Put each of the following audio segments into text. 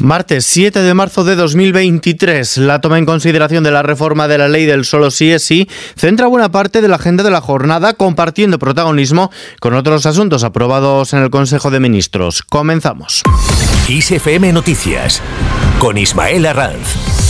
Martes 7 de marzo de 2023, la toma en consideración de la reforma de la ley del solo sí es sí centra buena parte de la agenda de la jornada compartiendo protagonismo con otros asuntos aprobados en el Consejo de Ministros. Comenzamos. ISFM Noticias con Ismael Arranz.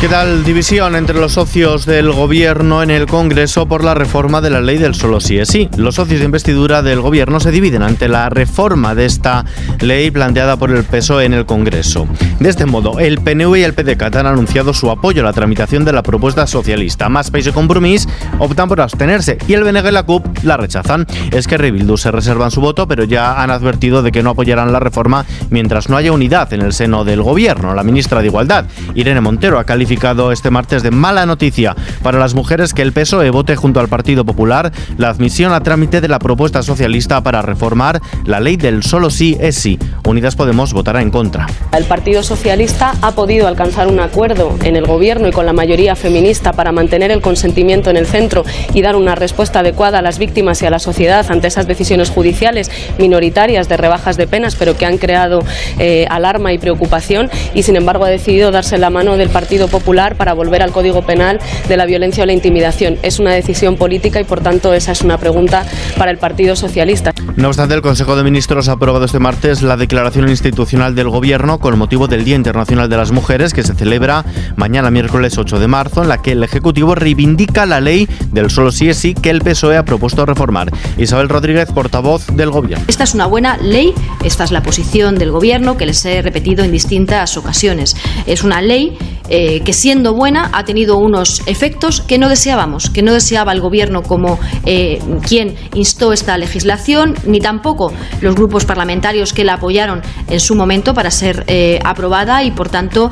¿Qué tal? División entre los socios del gobierno en el Congreso por la reforma de la ley del solo sí es sí. Los socios de investidura del gobierno se dividen ante la reforma de esta ley planteada por el PSOE en el Congreso. De este modo, el PNV y el PDCAT han anunciado su apoyo a la tramitación de la propuesta socialista. Más País y Compromís optan por abstenerse y el BNG y la CUP la rechazan. Es que Rebildu se reservan su voto, pero ya han advertido de que no apoyarán la reforma mientras no haya unidad en el seno del gobierno. La ministra de Igualdad, Irene Montero, ha calificado este martes de mala noticia para las mujeres que el PSOE vote junto al Partido Popular la admisión a trámite de la propuesta socialista para reformar la ley del solo sí es sí. Unidas Podemos votará en contra. El Partido Socialista ha podido alcanzar un acuerdo en el Gobierno y con la mayoría feminista para mantener el consentimiento en el centro y dar una respuesta adecuada a las víctimas y a la sociedad ante esas decisiones judiciales minoritarias de rebajas de penas, pero que han creado eh, alarma y preocupación y, sin embargo, ha decidido darse la mano del Partido Popular Popular para volver al Código Penal de la violencia o la intimidación. Es una decisión política y, por tanto, esa es una pregunta para el Partido Socialista. No obstante, el Consejo de Ministros ha aprobado este martes la declaración institucional del Gobierno con motivo del Día Internacional de las Mujeres, que se celebra mañana miércoles 8 de marzo, en la que el Ejecutivo reivindica la ley del solo sí es sí que el PSOE ha propuesto reformar. Isabel Rodríguez, portavoz del Gobierno. Esta es una buena ley, esta es la posición del Gobierno que les he repetido en distintas ocasiones. Es una ley eh, que siendo buena ha tenido unos efectos que no deseábamos, que no deseaba el Gobierno como eh, quien instó esta legislación, ni tampoco los grupos parlamentarios que la apoyaron en su momento para ser eh, aprobada. Y, por tanto,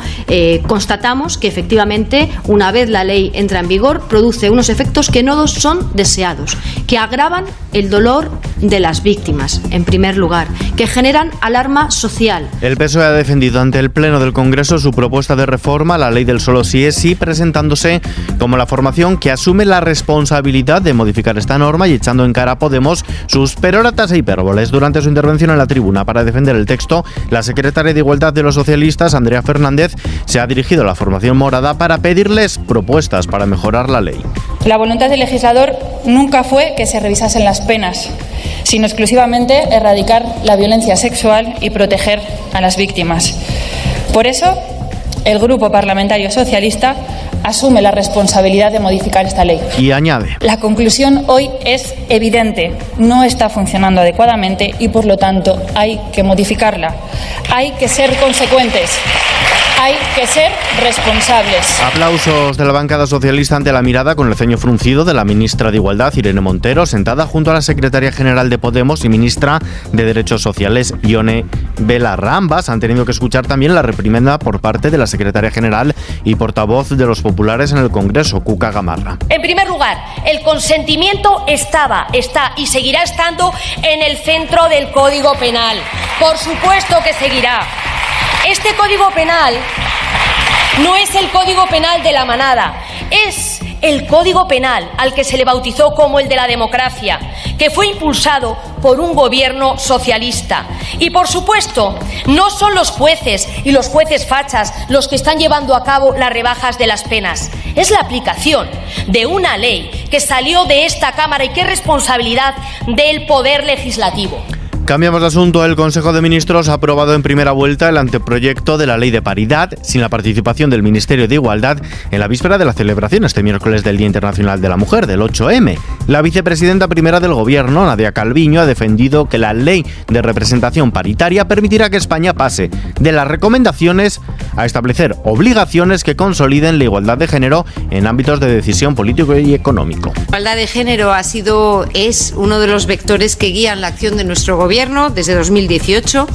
constatamos que efectivamente, una vez la ley entra en vigor, produce unos efectos que no son deseados, que agravan el dolor de las víctimas, en primer lugar, que generan alarma social. El PSOE ha defendido ante el Pleno del Congreso su propuesta de reforma la ley del solo sí es sí, presentándose como la formación que asume la responsabilidad de modificar esta norma y echando en cara a Podemos sus peroratas e hipérboles. Durante su intervención en la tribuna para defender el texto, la secretaria de Igualdad de los Socialistas, Andrea Fernández, se ha dirigido a la formación morada para pedirles propuestas para mejorar la ley. La voluntad del legislador nunca fue que se revisasen las penas, sino exclusivamente erradicar la violencia sexual y proteger a las víctimas. Por eso, el Grupo Parlamentario Socialista asume la responsabilidad de modificar esta ley. Y añade. La conclusión hoy es evidente. No está funcionando adecuadamente y, por lo tanto, hay que modificarla. Hay que ser consecuentes hay que ser responsables. Aplausos de la bancada socialista ante la mirada con el ceño fruncido de la ministra de Igualdad, Irene Montero, sentada junto a la secretaria general de Podemos y ministra de Derechos Sociales, Ione Belarra. Ambas han tenido que escuchar también la reprimenda por parte de la secretaria general y portavoz de los populares en el Congreso, Cuca Gamarra. En primer lugar, el consentimiento estaba, está y seguirá estando en el centro del Código Penal. Por supuesto que seguirá. Este Código Penal no es el Código Penal de la manada, es el Código Penal al que se le bautizó como el de la democracia, que fue impulsado por un gobierno socialista. Y por supuesto, no son los jueces y los jueces fachas los que están llevando a cabo las rebajas de las penas. Es la aplicación de una ley que salió de esta Cámara y que es responsabilidad del Poder Legislativo. Cambiamos de asunto. El Consejo de Ministros ha aprobado en primera vuelta el anteproyecto de la Ley de Paridad, sin la participación del Ministerio de Igualdad, en la víspera de la celebración este miércoles del Día Internacional de la Mujer, del 8M. La vicepresidenta primera del Gobierno, Nadia Calviño, ha defendido que la Ley de Representación Paritaria permitirá que España pase de las recomendaciones a establecer obligaciones que consoliden la igualdad de género en ámbitos de decisión político y económico. La igualdad de género ha sido, es uno de los vectores que guían la acción de nuestro Gobierno desde 2018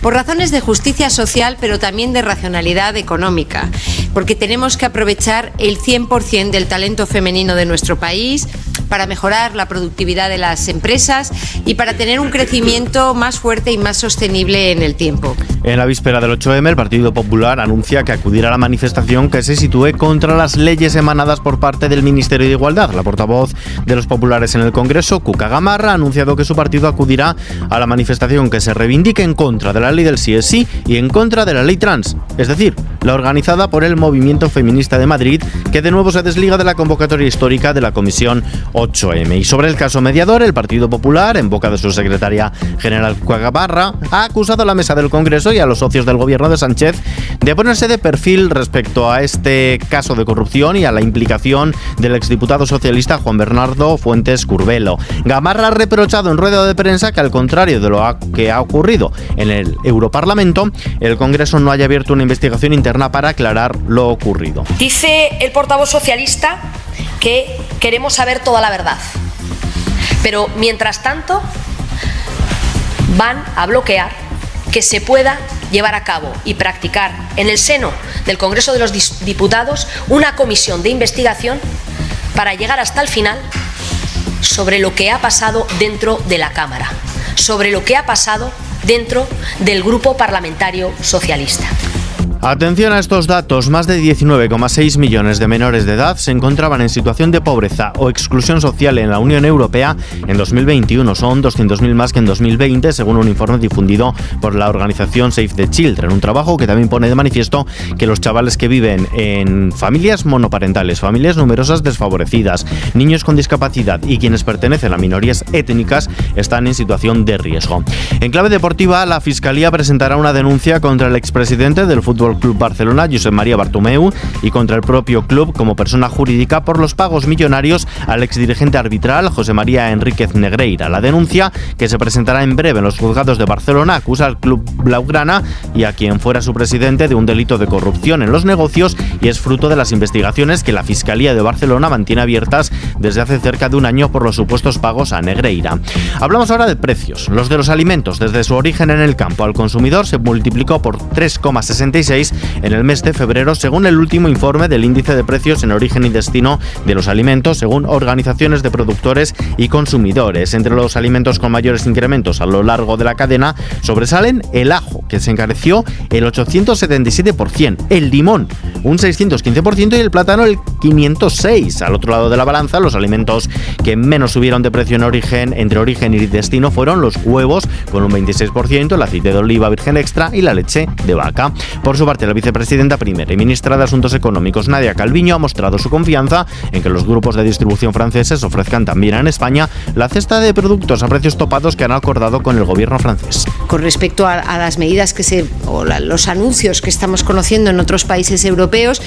por razones de justicia social, pero también de racionalidad económica, porque tenemos que aprovechar el 100% del talento femenino de nuestro país para mejorar la productividad de las empresas y para tener un crecimiento más fuerte y más sostenible en el tiempo. En la víspera del 8M, el Partido Popular anuncia que acudirá a la manifestación que se sitúe contra las leyes emanadas por parte del Ministerio de Igualdad. La portavoz de los populares en el Congreso, Cuca Gamarra, ha anunciado que su partido acudirá a la manifestación que se reivindique en contra de la ley del sí y en contra de la ley trans, es decir, la organizada por el Movimiento Feminista de Madrid, que de nuevo se desliga de la convocatoria histórica de la Comisión 8M. Y sobre el caso mediador, el Partido Popular, en boca de su secretaria general Cuagabarra, ha acusado a la mesa del Congreso y a los socios del gobierno de Sánchez de ponerse de perfil respecto a este caso de corrupción y a la implicación del exdiputado socialista Juan Bernardo Fuentes Curbelo. Gamarra ha reprochado en rueda de prensa que al contrario de lo que ha ocurrido en el Europarlamento, el Congreso no haya abierto una investigación interna para aclarar lo ocurrido. Dice el portavoz socialista que queremos saber toda la verdad. Pero mientras tanto, van a bloquear que se pueda llevar a cabo y practicar en el seno del Congreso de los Diputados una comisión de investigación para llegar hasta el final sobre lo que ha pasado dentro de la Cámara, sobre lo que ha pasado dentro del Grupo Parlamentario Socialista. Atención a estos datos, más de 19,6 millones de menores de edad se encontraban en situación de pobreza o exclusión social en la Unión Europea en 2021. Son 200.000 más que en 2020, según un informe difundido por la organización Save the Children. Un trabajo que también pone de manifiesto que los chavales que viven en familias monoparentales, familias numerosas desfavorecidas, niños con discapacidad y quienes pertenecen a minorías étnicas están en situación de riesgo. En clave deportiva, la Fiscalía presentará una denuncia contra el expresidente del fútbol Club Barcelona, Josep María Bartomeu, y contra el propio club como persona jurídica por los pagos millonarios al exdirigente arbitral José María Enríquez Negreira. La denuncia, que se presentará en breve en los juzgados de Barcelona, acusa al club Blaugrana y a quien fuera su presidente de un delito de corrupción en los negocios y es fruto de las investigaciones que la Fiscalía de Barcelona mantiene abiertas desde hace cerca de un año por los supuestos pagos a Negreira. Hablamos ahora de precios. Los de los alimentos, desde su origen en el campo al consumidor, se multiplicó por 3,66 en el mes de febrero, según el último informe del índice de precios en origen y destino de los alimentos, según organizaciones de productores y consumidores. Entre los alimentos con mayores incrementos a lo largo de la cadena sobresalen el ajo, que se encareció el 877%, el limón un 615% y el plátano el 506. Al otro lado de la balanza, los alimentos que menos subieron de precio en origen, entre origen y destino fueron los huevos con un 26%, el aceite de oliva virgen extra y la leche de vaca. Por su parte, la vicepresidenta primera y ministra de Asuntos Económicos, Nadia Calviño, ha mostrado su confianza en que los grupos de distribución franceses ofrezcan también en España la cesta de productos a precios topados que han acordado con el gobierno francés. Con respecto a, las medidas que se, o los anuncios que estamos conociendo en otros países europeos,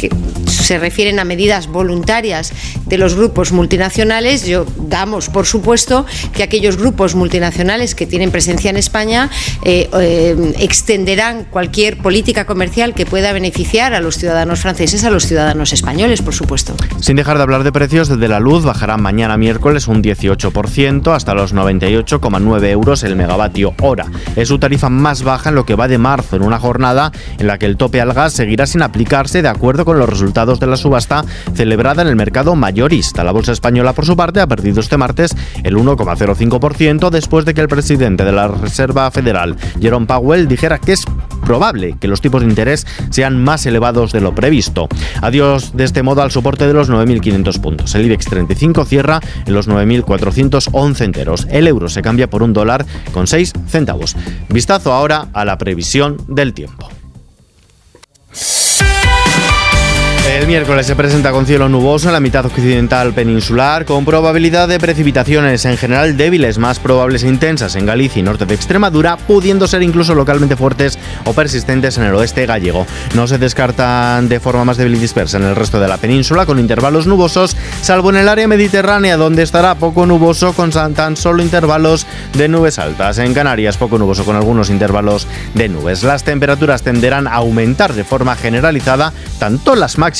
que se refieren a medidas voluntarias de los grupos multinacionales, yo damos por supuesto que aquellos grupos multinacionales que tienen presencia en España eh, eh, extenderán cualquier política comercial que pueda beneficiar a los ciudadanos franceses, a los ciudadanos españoles, por supuesto. Sin dejar de hablar de precios, desde la luz bajará mañana miércoles un 18% hasta los 98,9 euros el megavatio hora. Es su tarifa más baja en lo que va de marzo, en una jornada en la que el tope al gas seguirá sin aplicarse de acuerdo con los resultados de la subasta celebrada en el mercado mayorista. La bolsa española, por su parte, ha perdido este martes el 1,05% después de que el presidente de la Reserva Federal, Jerome Powell, dijera que es probable que los tipos de interés sean más elevados de lo previsto. Adiós de este modo al soporte de los 9.500 puntos. El IBEX 35 cierra en los 9.411 enteros. El euro se cambia por un dólar con 6 centavos. Vistazo ahora a la previsión del tiempo. El miércoles se presenta con cielo nuboso en la mitad occidental peninsular, con probabilidad de precipitaciones en general débiles, más probables e intensas en Galicia y norte de Extremadura, pudiendo ser incluso localmente fuertes o persistentes en el oeste gallego. No se descartan de forma más débil y dispersa en el resto de la península, con intervalos nubosos, salvo en el área mediterránea, donde estará poco nuboso con tan solo intervalos de nubes altas. En Canarias, poco nuboso con algunos intervalos de nubes. Las temperaturas tenderán a aumentar de forma generalizada, tanto las máximas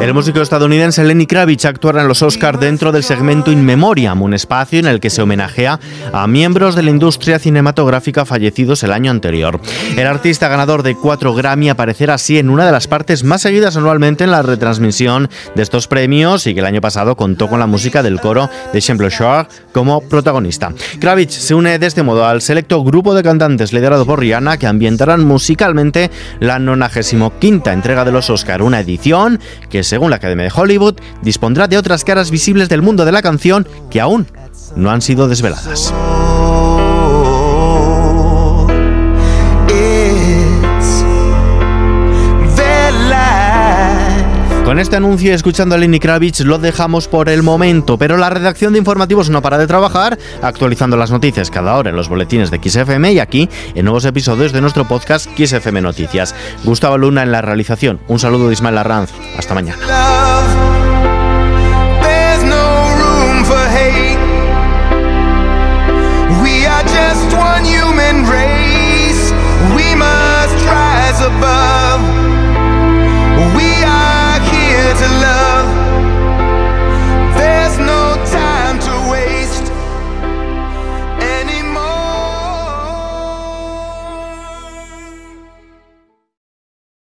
El músico estadounidense Lenny Kravitz actuará en los Oscars dentro del segmento In Memoriam, un espacio en el que se homenajea a miembros de la industria cinematográfica fallecidos el año anterior. El artista ganador de cuatro Grammy aparecerá así en una de las partes más seguidas anualmente en la retransmisión de estos premios y que el año pasado contó con la música del coro de Champlain Shore como protagonista. Kravitz se une de este modo al selecto grupo de cantantes liderado por Rihanna que ambientarán musicalmente la 95 entrega de los Oscar, una edición que, según la Academia de Hollywood, dispondrá de otras caras visibles del mundo de la canción que aún no han sido desveladas. Con este anuncio y escuchando a Lenny Kravitz lo dejamos por el momento, pero la redacción de informativos no para de trabajar, actualizando las noticias cada hora en los boletines de XFM y aquí en nuevos episodios de nuestro podcast XFM Noticias. Gustavo Luna en la realización. Un saludo de Ismael Arranz. Hasta mañana. love.